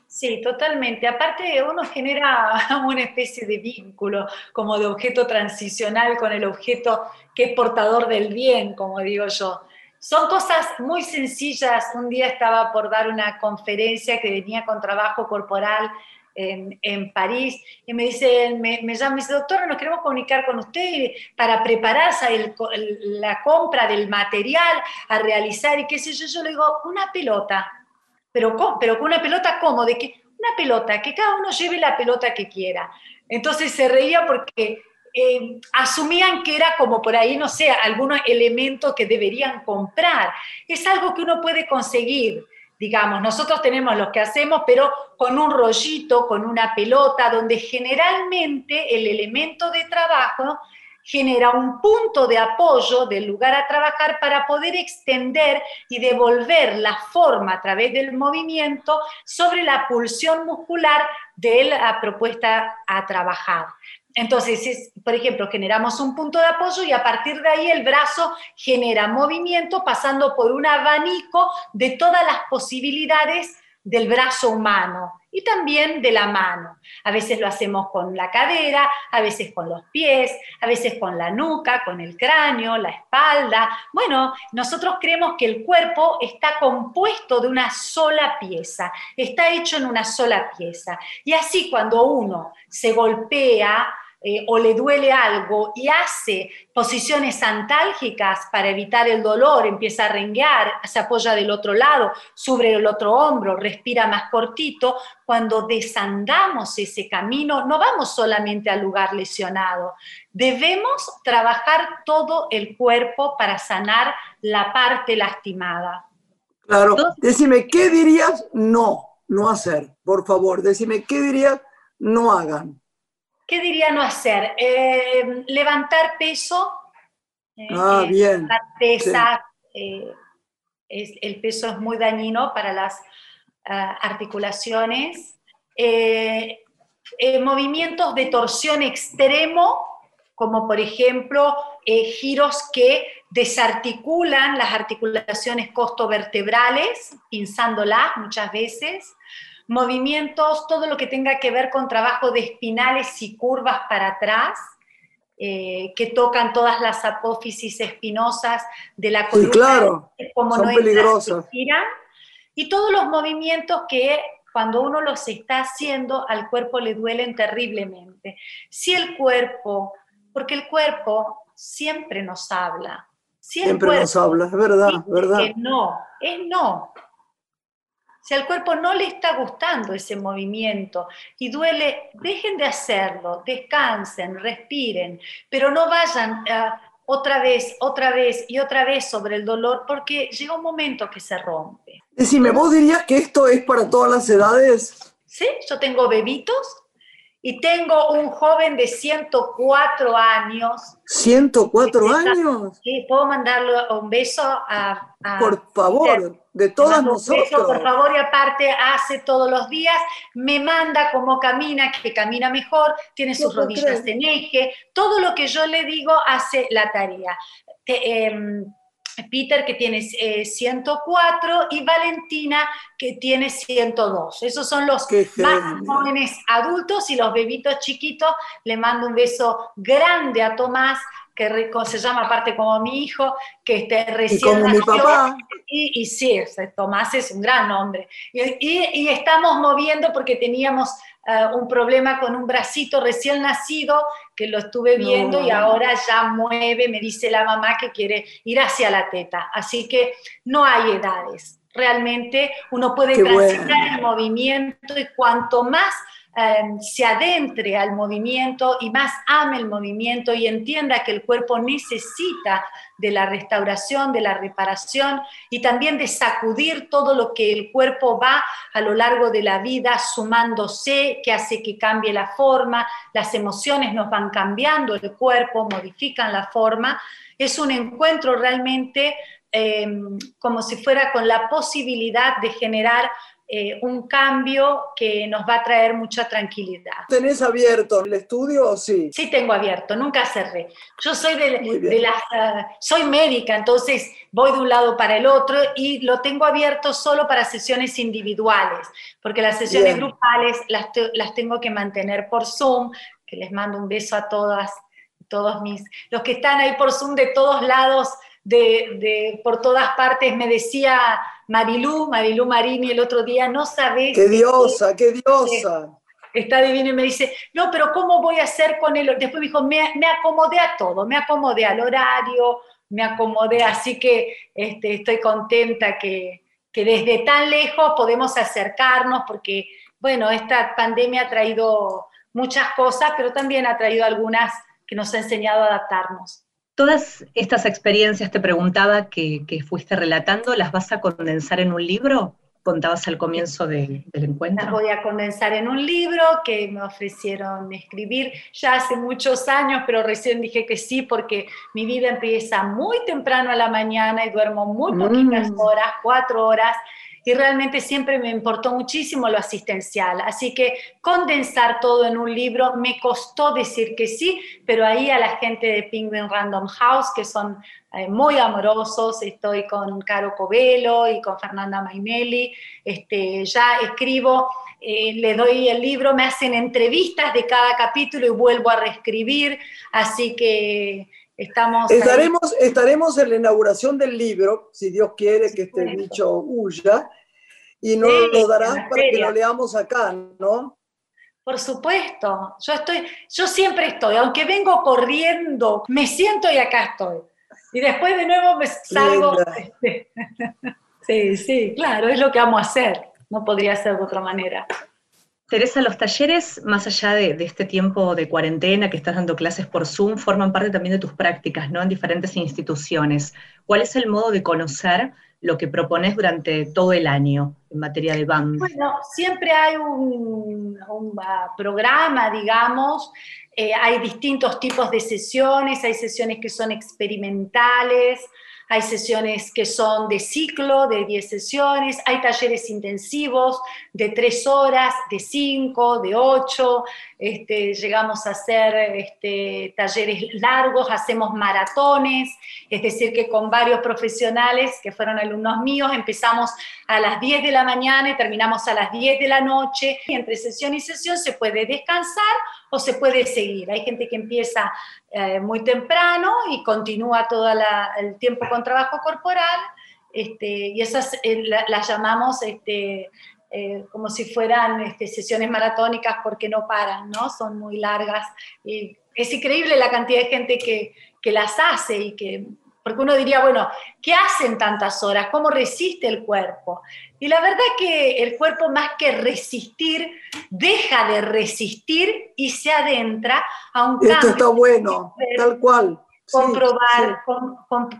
Sí, totalmente. Aparte, uno genera (laughs) una especie de vínculo como de objeto transicional con el objeto que es portador del bien, como digo yo. Son cosas muy sencillas. Un día estaba por dar una conferencia que venía con trabajo corporal en, en, París y me dice, me, me llama, me dice, nos queremos comunicar con usted para prepararse la compra del material a realizar y qué sé yo. Yo le digo, una pelota. Pero, pero con una pelota, ¿cómo? De que una pelota, que cada uno lleve la pelota que quiera. Entonces se reía porque eh, asumían que era como por ahí, no sé, algunos elementos que deberían comprar. Es algo que uno puede conseguir, digamos. Nosotros tenemos lo que hacemos, pero con un rollito, con una pelota, donde generalmente el elemento de trabajo genera un punto de apoyo del lugar a trabajar para poder extender y devolver la forma a través del movimiento sobre la pulsión muscular de la propuesta a trabajar. Entonces, por ejemplo, generamos un punto de apoyo y a partir de ahí el brazo genera movimiento pasando por un abanico de todas las posibilidades del brazo humano y también de la mano. A veces lo hacemos con la cadera, a veces con los pies, a veces con la nuca, con el cráneo, la espalda. Bueno, nosotros creemos que el cuerpo está compuesto de una sola pieza, está hecho en una sola pieza. Y así cuando uno se golpea, eh, o le duele algo y hace posiciones antálgicas para evitar el dolor, empieza a renguear, se apoya del otro lado, sobre el otro hombro, respira más cortito, cuando desandamos ese camino, no vamos solamente al lugar lesionado, debemos trabajar todo el cuerpo para sanar la parte lastimada.
Claro, decime, ¿qué dirías no, no hacer? Por favor, decime, ¿qué dirías no hagan?
¿Qué diría no hacer? Eh, levantar peso.
Eh, ah, bien.
Pesa, eh, el peso es muy dañino para las ah, articulaciones. movimientos de torsión extremo, como por ejemplo giros que desarticulan las articulaciones costovertebrales, pinzándolas muchas veces movimientos, todo lo que tenga que ver con trabajo de espinales y curvas para atrás, eh, que tocan todas las apófisis espinosas de la columna.
claro, como son no peligrosas.
Y todos los movimientos que cuando uno los está haciendo al cuerpo le duelen terriblemente. Si el cuerpo, porque el cuerpo siempre nos habla.
siempre nos habla, es verdad, verdad.
no, es no. Si al cuerpo no le está gustando ese movimiento y duele, dejen de hacerlo, descansen, respiren, pero no vayan eh, otra vez, otra vez y otra vez sobre el dolor porque llega un momento que se rompe.
Decime, ¿vos dirías que esto es para todas las edades?
Sí, yo tengo bebitos y tengo un joven de 104 años.
¿104 años?
Sí, puedo mandarle un beso a...
por favor, de todas nosotros. Beso,
por favor, y aparte hace todos los días, me manda cómo camina, que camina mejor, tiene sus rodillas en eje, todo lo que yo le digo hace la tarea. Em, Peter que tiene 104 eh, y Valentina que tiene 102. Esos son los más jóvenes adultos y los bebitos chiquitos. Le mando un beso grande a Tomás que se llama aparte como mi hijo, que este, recién
y como mi papá.
Y, sí, Tomás es un gran nombre. Y, estamos moviendo porque teníamos eh, un problema con un bracito recién nacido, que lo estuve viendo y ahora ya mueve, me dice la mamá que quiere ir hacia la teta. Así que no hay edades. Realmente uno puede transitar el movimiento y cuanto más Em, se adentre al movimiento y más ame el movimiento y entienda que el cuerpo necesita de la restauración, de la reparación y también de sacudir todo lo que el cuerpo va a lo largo de la vida sumándose, que hace que cambie la forma, las emociones nos van cambiando el cuerpo, modifican la forma. Es un encuentro realmente em, como si fuera con la posibilidad de generar eh, un cambio que nos va a traer mucha tranquilidad.
¿Tenés abierto el estudio o sí?
Sí tengo abierto, nunca cerré. Yo soy de, las, ah, soy médica, entonces voy de un lado para el otro y lo tengo abierto solo para sesiones individuales, porque las sesiones grupales las, las tengo que mantener por Zoom, que les mando un beso a todas, todos mis, los que están ahí por Zoom de todos lados, de, de por todas partes, me decía Marilú, Marilú Marini el otro día, no sabés...
¡Qué diosa, qué diosa!
Está divino y me dice, no, pero ¿cómo voy a hacer con él? Después me dijo, me, me, acomodé a todo, me acomodé al horario, me acomodé, así que este, estoy contenta que, que desde tan lejos podemos acercarnos, porque, bueno, esta pandemia ha traído muchas cosas, pero también ha traído algunas que nos ha enseñado a adaptarnos.
Todas estas experiencias, te preguntaba, que, fuiste relatando, ¿las vas a condensar en un libro? Contabas al comienzo del encuentro.
Las voy a condensar en un libro que me ofrecieron escribir ya hace muchos años, pero recién dije que sí porque mi vida empieza muy temprano a la mañana y duermo muy poquitas mm. horas, cuatro horas y realmente siempre me importó muchísimo lo asistencial. Así que condensar todo en un libro me costó decir que sí, pero ahí a la gente de Penguin Random House, que son eh, muy amorosos, estoy con Caro Covelo y con Fernanda Mainelli, este, ya escribo, eh, le doy el libro, me hacen entrevistas de cada capítulo y vuelvo a reescribir, así que... Estamos
estaremos, estaremos en la inauguración del libro, si Dios quiere que este bicho huya, y nos lo darás para que lo leamos acá, ¿no?
Por supuesto, yo estoy, yo siempre estoy, aunque vengo corriendo, me siento y acá estoy. Y después de nuevo me salgo. (laughs) sí, sí, claro, es lo que amo hacer, no podría ser de otra manera.
Teresa, los talleres, más allá de, este tiempo de cuarentena que estás dando clases por Zoom, forman parte también de tus prácticas, ¿no? En diferentes instituciones. ¿Cuál es el modo de conocer lo que propones durante todo el año en materia de BAM?
Bueno, siempre hay un, programa, digamos, eh, hay distintos tipos de sesiones, hay sesiones que son experimentales, hay sesiones que son de ciclo, de 10 sesiones, hay talleres intensivos de 3 horas, de 5, de 8, este, llegamos a hacer este, talleres largos, hacemos maratones, es decir, que con varios profesionales que fueron alumnos míos empezamos a las 10 de la mañana y terminamos a las 10 de la noche. Y entre sesión y sesión se puede descansar o se puede seguir. Hay gente que empieza eh, muy temprano y continúa todo el tiempo con trabajo corporal. Este, y esas eh, las llamamos eh, como si fueran este, sesiones maratónicas porque no paran, ¿no? Son muy largas. Y es increíble la cantidad de gente que, que las hace y que porque uno diría, bueno, ¿qué hacen tantas horas? ¿Cómo resiste el cuerpo? Y la verdad que el cuerpo más que resistir, deja de resistir y se adentra a un
cambio. Esto está bueno, tal cual
comprobar,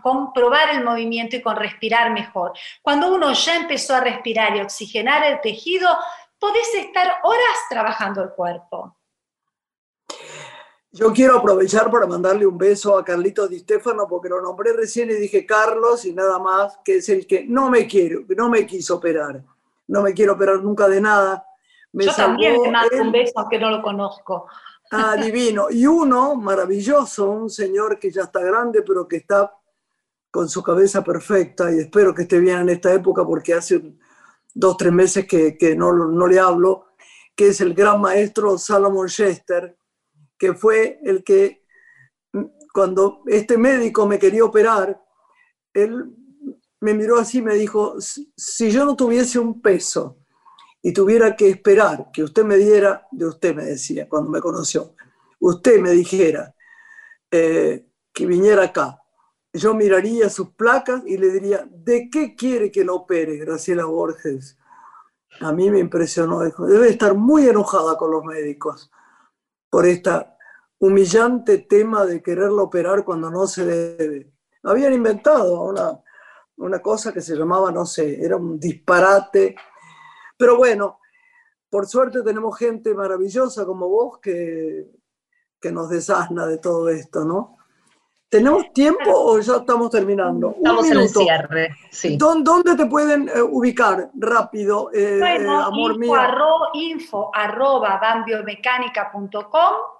comprobar el movimiento y con respirar mejor. Cuando uno ya empezó a respirar y oxigenar el tejido, podés estar horas trabajando el cuerpo.
Yo quiero aprovechar para mandarle un beso a Carlitos Di Stefano porque lo nombré recién y dije Carlos y nada más, que es el que no me quiero, no me quiso operar. No me quiero operar nunca de nada.
Yo también te mando un beso aunque no lo conozco.
Ah, divino. Y uno maravilloso, un señor que ya está grande, pero que está con su cabeza perfecta y espero que esté bien en esta época porque hace dos, tres meses que, que no, no le hablo, que es el gran maestro Salomon Chester, que fue el que cuando este médico me quería operar, él me miró así y me dijo, si yo no tuviese un peso y tuviera que esperar que usted me diera, de usted me decía cuando me conoció, usted me dijera eh, que viniera acá yo miraría sus placas y le diría, ¿de qué quiere que lo opere Graciela Borges? A mí me impresionó, debe estar muy enojada con los médicos por este humillante tema de quererlo operar cuando no se debe. Habían inventado una, una cosa que se llamaba, no sé, era un disparate. Pero bueno, por suerte tenemos gente maravillosa como vos que, que nos desasna de todo esto, ¿no? ¿Tenemos tiempo o ya estamos terminando?
Estamos en el cierre, sí.
¿Dónde te pueden eh, ubicar rápido,
eh, bueno, amor info, mío? Arro, info arroba bambiomecánica.com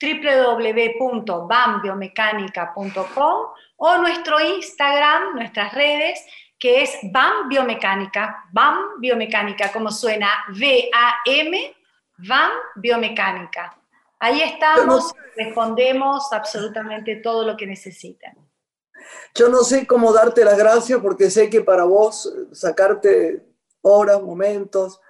www.bambiomecánica.com o nuestro Instagram, nuestras redes, que es BAM Biomecánica, BAM Biomecánica, como suena V-A-M, BAM Biomecánica. Ahí estamos, respondemos absolutamente todo lo que necesitan.
Yo no sé cómo darte las gracias porque sé que para vos sacarte horas, momentos,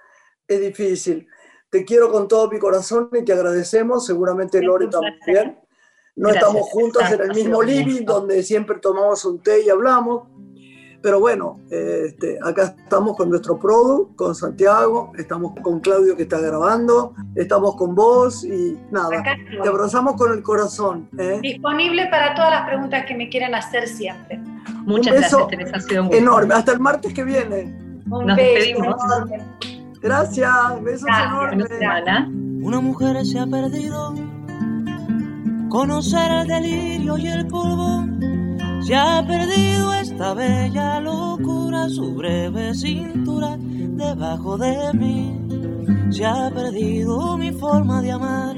es difícil. Te quiero con todo mi corazón y te agradecemos, seguramente Lore también. No estamos juntas en el mismo living donde siempre tomamos un té y hablamos, pero bueno, este, acá estamos con nuestro produ, con Santiago, estamos con Claudio que está grabando, estamos con vos y nada, te abrazamos con el corazón.
¿eh? Disponible para todas las preguntas que me quieran hacer siempre.
Muchas gracias, Teresa, ha sido un
Enorme, hasta el martes que viene.
Un Nos beso
Gracias, besos enormes.
Una mujer se ha perdido, conocer el delirio y el polvo se ha perdido esta bella locura, su breve cintura debajo de mí. Se ha perdido mi forma de amar,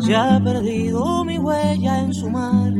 se ha perdido mi huella en su mar